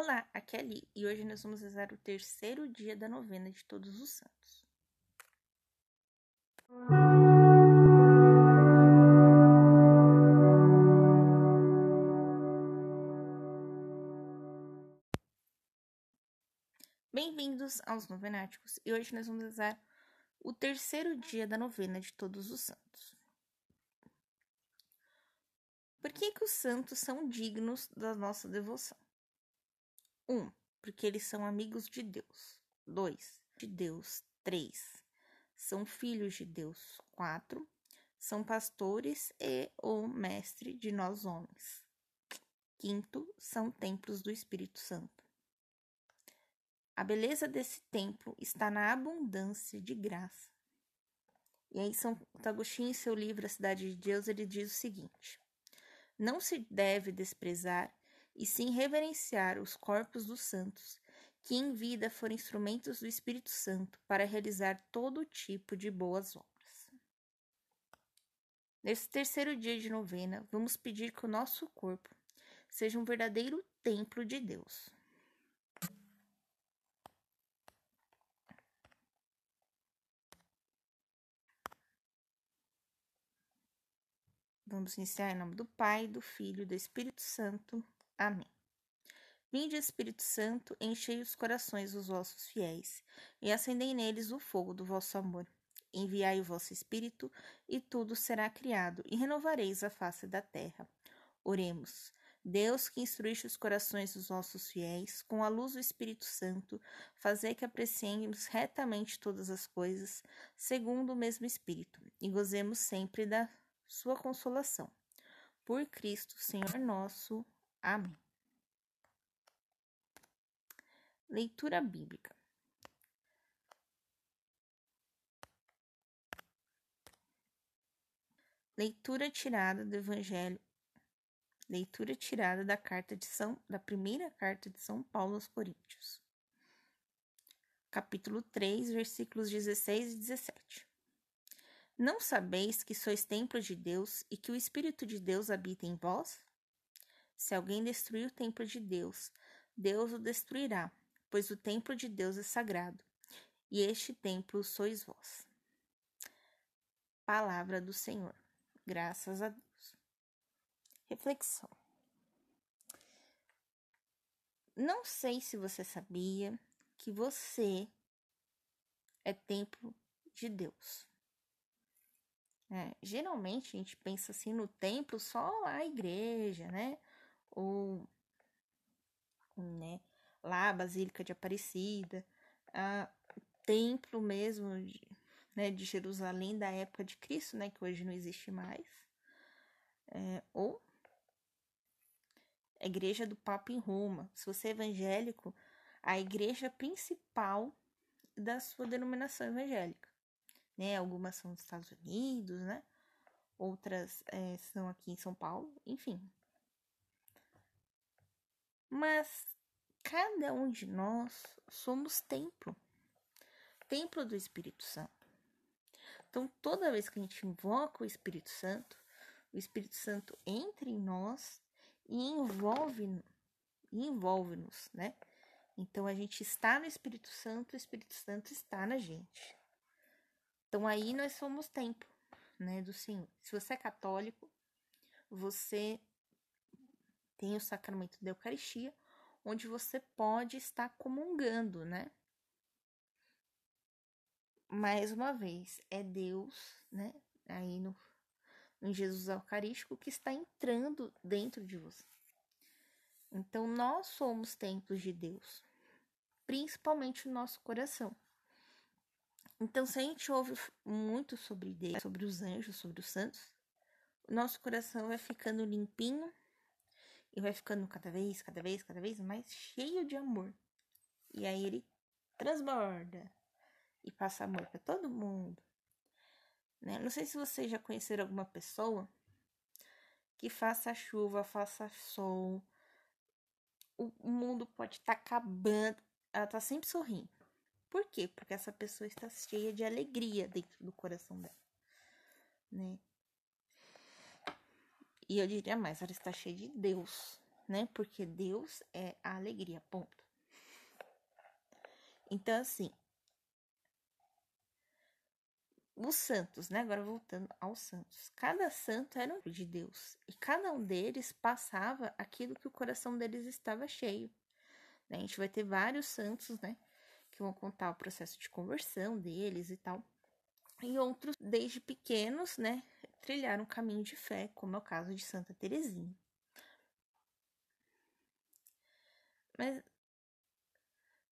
Olá, aqui é a Li e hoje nós vamos rezar o terceiro dia da novena de Todos os Santos. Bem-vindos aos Novenáticos e hoje nós vamos rezar o terceiro dia da novena de Todos os Santos. Por que, que os santos são dignos da nossa devoção? 1. Um, porque eles são amigos de Deus. 2. De Deus. 3. São filhos de Deus. 4. São pastores e o mestre de nós homens. Quinto, são templos do Espírito Santo. A beleza desse templo está na abundância de graça. E aí, São Agostinho, em seu livro A Cidade de Deus, ele diz o seguinte: Não se deve desprezar e sim reverenciar os corpos dos santos, que em vida foram instrumentos do Espírito Santo para realizar todo tipo de boas obras. Nesse terceiro dia de novena, vamos pedir que o nosso corpo seja um verdadeiro templo de Deus. Vamos iniciar em nome do Pai, do Filho e do Espírito Santo. Amém. Vinde, Espírito Santo, enchei os corações dos vossos fiéis e acendei neles o fogo do vosso amor. Enviai o vosso Espírito, e tudo será criado, e renovareis a face da terra. Oremos. Deus que instruíste os corações dos vossos fiéis, com a luz do Espírito Santo, fazei que apreciemos retamente todas as coisas, segundo o mesmo Espírito, e gozemos sempre da sua consolação. Por Cristo, Senhor nosso. Amém. Leitura bíblica. Leitura tirada do Evangelho. Leitura tirada da carta de São da primeira carta de São Paulo aos Coríntios. Capítulo 3, versículos 16 e 17. Não sabeis que sois templo de Deus e que o Espírito de Deus habita em vós? Se alguém destruir o templo de Deus, Deus o destruirá, pois o templo de Deus é sagrado, e este templo sois vós. Palavra do Senhor. Graças a Deus. Reflexão. Não sei se você sabia que você é templo de Deus. É, geralmente a gente pensa assim no templo só a igreja, né? Ou né, lá a Basílica de Aparecida, a templo mesmo de, né, de Jerusalém da época de Cristo, né? Que hoje não existe mais. É, ou a igreja do Papa em Roma. Se você é evangélico, a igreja principal da sua denominação evangélica né? Algumas são dos Estados Unidos, né? Outras é, são aqui em São Paulo, enfim. Mas cada um de nós somos templo templo do Espírito Santo. Então, toda vez que a gente invoca o Espírito Santo, o Espírito Santo entra em nós e envolve envolve-nos, né? Então a gente está no Espírito Santo, o Espírito Santo está na gente. Então aí nós somos templo, né, do Senhor. Se você é católico, você tem o sacramento da Eucaristia, onde você pode estar comungando, né? Mais uma vez, é Deus, né? Aí no, no Jesus Eucarístico que está entrando dentro de você. Então, nós somos templos de Deus, principalmente o nosso coração. Então, se a gente ouve muito sobre Deus, sobre os anjos, sobre os santos, o nosso coração vai ficando limpinho e vai ficando cada vez, cada vez, cada vez mais cheio de amor. E aí ele transborda e passa amor para todo mundo. Né? Não sei se vocês já conheceram alguma pessoa que faça chuva, faça sol, o mundo pode estar tá acabando, ela tá sempre sorrindo. Por quê? Porque essa pessoa está cheia de alegria dentro do coração dela, né? E eu diria mais, ela está cheia de Deus né? Porque Deus é a alegria, ponto. Então, assim, os santos, né? Agora voltando aos santos. Cada santo era um de Deus e cada um deles passava aquilo que o coração deles estava cheio. Né? A gente vai ter vários santos, né? Que vão contar o processo de conversão deles e tal. E outros, desde pequenos, né? Trilharam um caminho de fé, como é o caso de Santa Teresinha. Mas,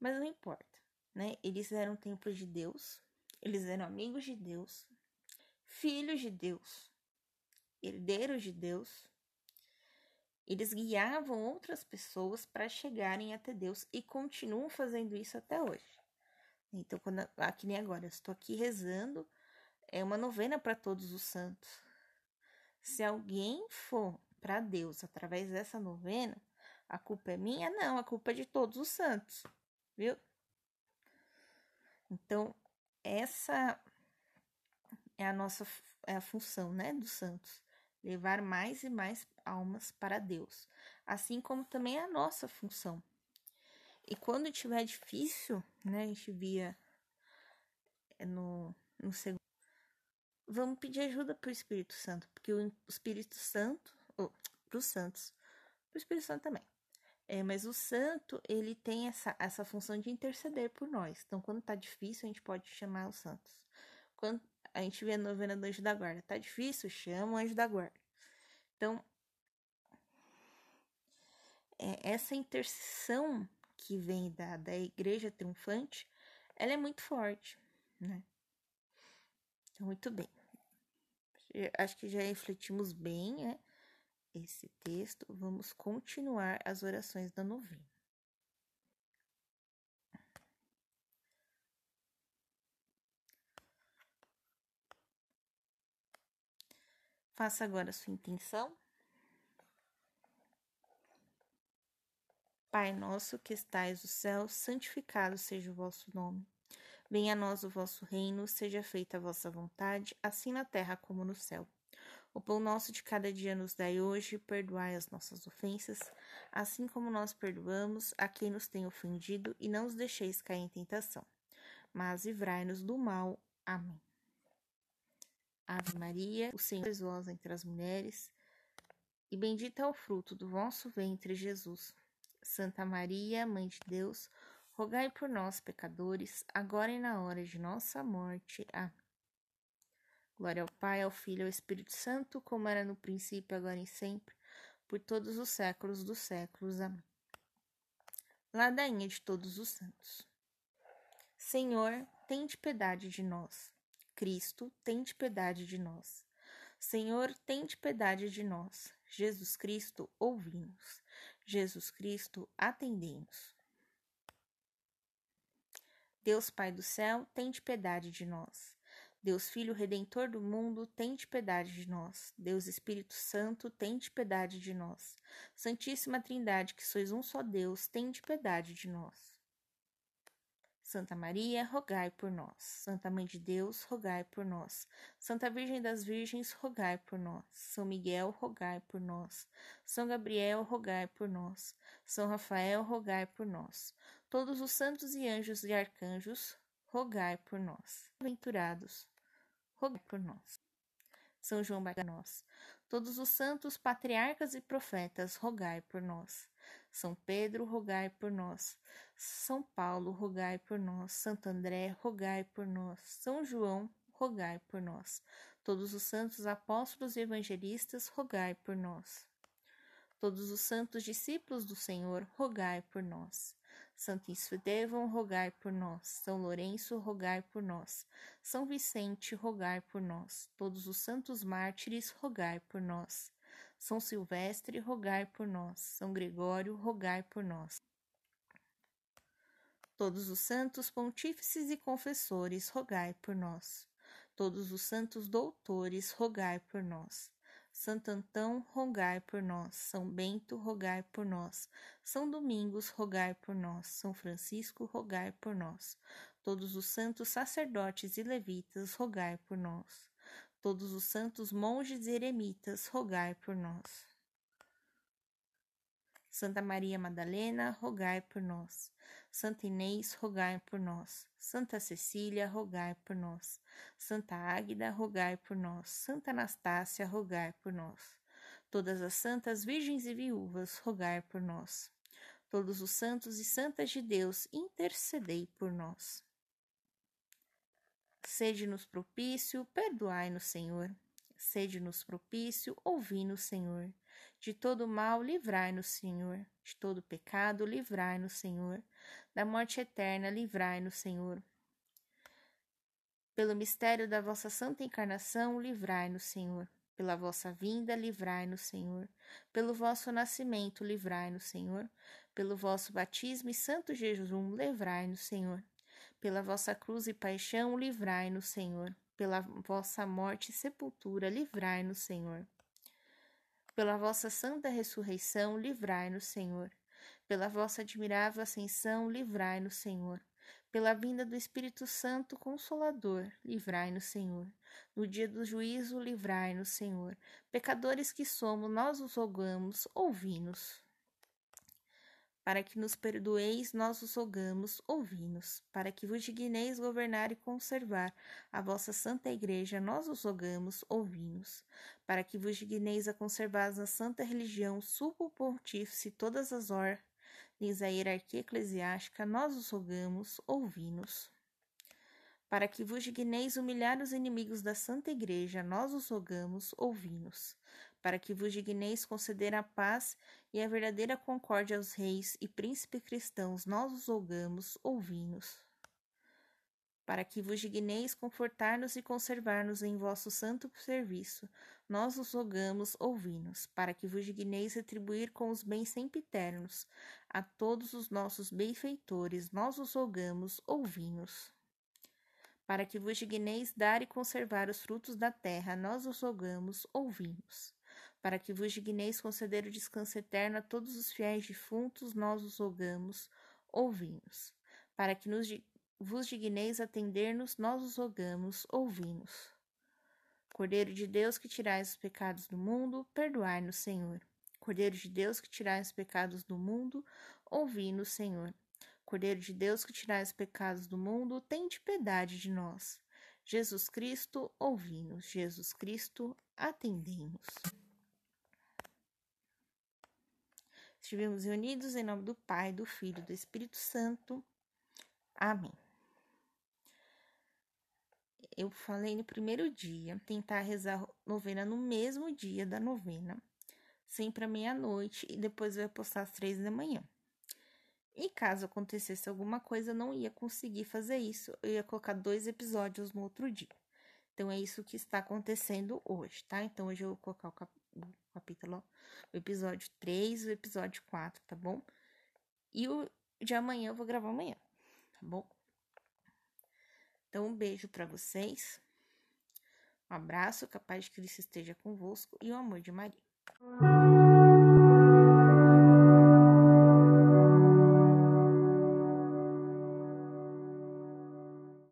mas não importa, né? Eles eram templo de Deus, eles eram amigos de Deus, filhos de Deus, herdeiros de Deus. Eles guiavam outras pessoas para chegarem até Deus e continuam fazendo isso até hoje. Então, quando aqui nem agora, eu estou aqui rezando, é uma novena para todos os santos. Se alguém for para Deus através dessa novena, a culpa é minha? Não, a culpa é de todos os santos, viu? Então, essa é a nossa é a função, né, dos santos, levar mais e mais almas para Deus, assim como também é a nossa função. E quando tiver difícil, né, a gente via é, no, no segundo, vamos pedir ajuda para o Espírito Santo, porque o Espírito Santo, ou para os santos, para o Espírito Santo também, é, mas o santo, ele tem essa, essa função de interceder por nós. Então, quando tá difícil, a gente pode chamar os santos. Quando a gente vê a novena do anjo da guarda, tá difícil, chama o anjo da guarda. Então, é, essa intercessão que vem da, da igreja triunfante, ela é muito forte, né? Muito bem. Acho que já refletimos bem, né? esse texto, vamos continuar as orações da novena. Faça agora a sua intenção. Pai nosso que estais no céu, santificado seja o vosso nome. Venha a nós o vosso reino, seja feita a vossa vontade, assim na terra como no céu. O pão nosso de cada dia nos dai hoje, perdoai as nossas ofensas, assim como nós perdoamos a quem nos tem ofendido, e não nos deixeis cair em tentação, mas livrai-nos do mal. Amém. Ave Maria, o Senhor é vós entre as mulheres, e bendito é o fruto do vosso ventre, Jesus. Santa Maria, Mãe de Deus, rogai por nós, pecadores, agora e na hora de nossa morte. Amém. Glória ao Pai, ao Filho e ao Espírito Santo, como era no princípio, agora e sempre, por todos os séculos dos séculos. Amém. Ladainha de todos os santos. Senhor, tende piedade de nós. Cristo, tende piedade de nós. Senhor, tende piedade de nós. Jesus Cristo, ouvi-nos. Jesus Cristo, atendei-nos. Deus Pai do céu, tende piedade de nós. Deus Filho Redentor do mundo, tente piedade de nós. Deus Espírito Santo, tente piedade de nós. Santíssima Trindade, que sois um só Deus, tente piedade de nós. Santa Maria, rogai por nós. Santa Mãe de Deus, rogai por nós. Santa Virgem das Virgens, rogai por nós. São Miguel, rogai por nós. São Gabriel, rogai por nós. São Rafael, rogai por nós. Todos os santos e anjos e arcanjos, rogai por nós. Aventurados, rogai por nós. São João Batista, nós. Todos os santos, patriarcas e profetas, rogai por nós. São Pedro, rogai por nós. São Paulo, rogai por nós. Santo André, rogai por nós. São João, rogai por nós. Todos os santos apóstolos e evangelistas, rogai por nós. Todos os santos discípulos do Senhor, rogai por nós. Santo Estevão, rogai por nós. São Lourenço, rogai por nós. São Vicente, rogai por nós. Todos os santos mártires, rogai por nós. São Silvestre, rogai por nós. São Gregório, rogai por nós. Todos os santos pontífices e confessores, rogai por nós. Todos os santos doutores, rogai por nós. Santo Antão, rogai por nós. São Bento, rogai por nós. São Domingos, rogai por nós. São Francisco, rogai por nós. Todos os santos sacerdotes e levitas, rogai por nós. Todos os santos monges e eremitas, rogai por nós. Santa Maria Madalena, rogai por nós. Santa Inês, rogai por nós. Santa Cecília, rogai por nós. Santa Águida, rogai por nós. Santa Anastácia, rogai por nós. Todas as santas virgens e viúvas, rogai por nós. Todos os santos e santas de Deus, intercedei por nós. Sede-nos propício, perdoai-nos, Senhor. Sede-nos propício, ouvi-nos, Senhor. De todo mal, livrai-nos, Senhor. De todo pecado, livrai-nos, Senhor. Da morte eterna, livrai-nos, Senhor. Pelo mistério da vossa santa encarnação, livrai-nos, Senhor. Pela vossa vinda, livrai-nos, Senhor. Pelo vosso nascimento, livrai-nos, Senhor. Pelo vosso batismo e santo jejum, livrai-nos, Senhor. Pela vossa cruz e paixão, livrai-nos, Senhor. Pela vossa morte e sepultura, livrai-nos, Senhor. Pela vossa santa ressurreição, livrai-nos, Senhor. Pela vossa admirável ascensão, livrai-nos, Senhor. Pela vinda do Espírito Santo Consolador, livrai-nos, Senhor. No dia do juízo, livrai-nos, Senhor. Pecadores que somos, nós os rogamos, ouvi-nos. Para que nos perdoeis, nós os rogamos, ouvi-nos. Para que vos digneis governar e conservar a vossa santa igreja, nós os rogamos, ouvi-nos. Para que vos digneis a conservar a santa religião, supo pontífice todas as ordens da hierarquia eclesiástica, nós os rogamos, ouvi-nos. Para que vos digneis humilhar os inimigos da santa igreja, nós os rogamos, ouvi-nos para que vos digneis conceder a paz e a verdadeira concórdia aos reis e príncipes cristãos, nós os rogamos, ouvi-nos. Para que vos digneis confortar-nos e conservar-nos em vosso santo serviço, nós os rogamos, ouvi-nos. Para que vos digneis retribuir com os bens sempre eternos a todos os nossos benfeitores, nós os rogamos, ouvi-nos para que vos digneis dar e conservar os frutos da terra, nós os rogamos, ouvimos para que vos digneis conceder o descanso eterno a todos os fiéis defuntos, nós os rogamos, ouvimos. Para que nos, vos digneis atender-nos, nós os rogamos, ouvimos. Cordeiro de Deus que tirais os pecados do mundo, perdoai-nos, Senhor. Cordeiro de Deus que tirais os pecados do mundo, ouvi-nos, Senhor. Cordeiro de Deus que tirais os pecados do mundo, tende piedade de nós. Jesus Cristo, ouvi-nos. Jesus Cristo, atendemos. Estivemos reunidos em nome do Pai, do Filho e do Espírito Santo. Amém. Eu falei no primeiro dia, tentar rezar novena no mesmo dia da novena, sempre à meia-noite, e depois eu ia postar às três da manhã. E caso acontecesse alguma coisa, eu não ia conseguir fazer isso. Eu ia colocar dois episódios no outro dia. Então, é isso que está acontecendo hoje, tá? Então, hoje eu vou colocar o, cap o capítulo o episódio 3 e o episódio 4, tá bom? E o de amanhã eu vou gravar amanhã, tá bom? Então, um beijo para vocês. Um abraço, capaz de Cristo esteja convosco e o amor de Maria.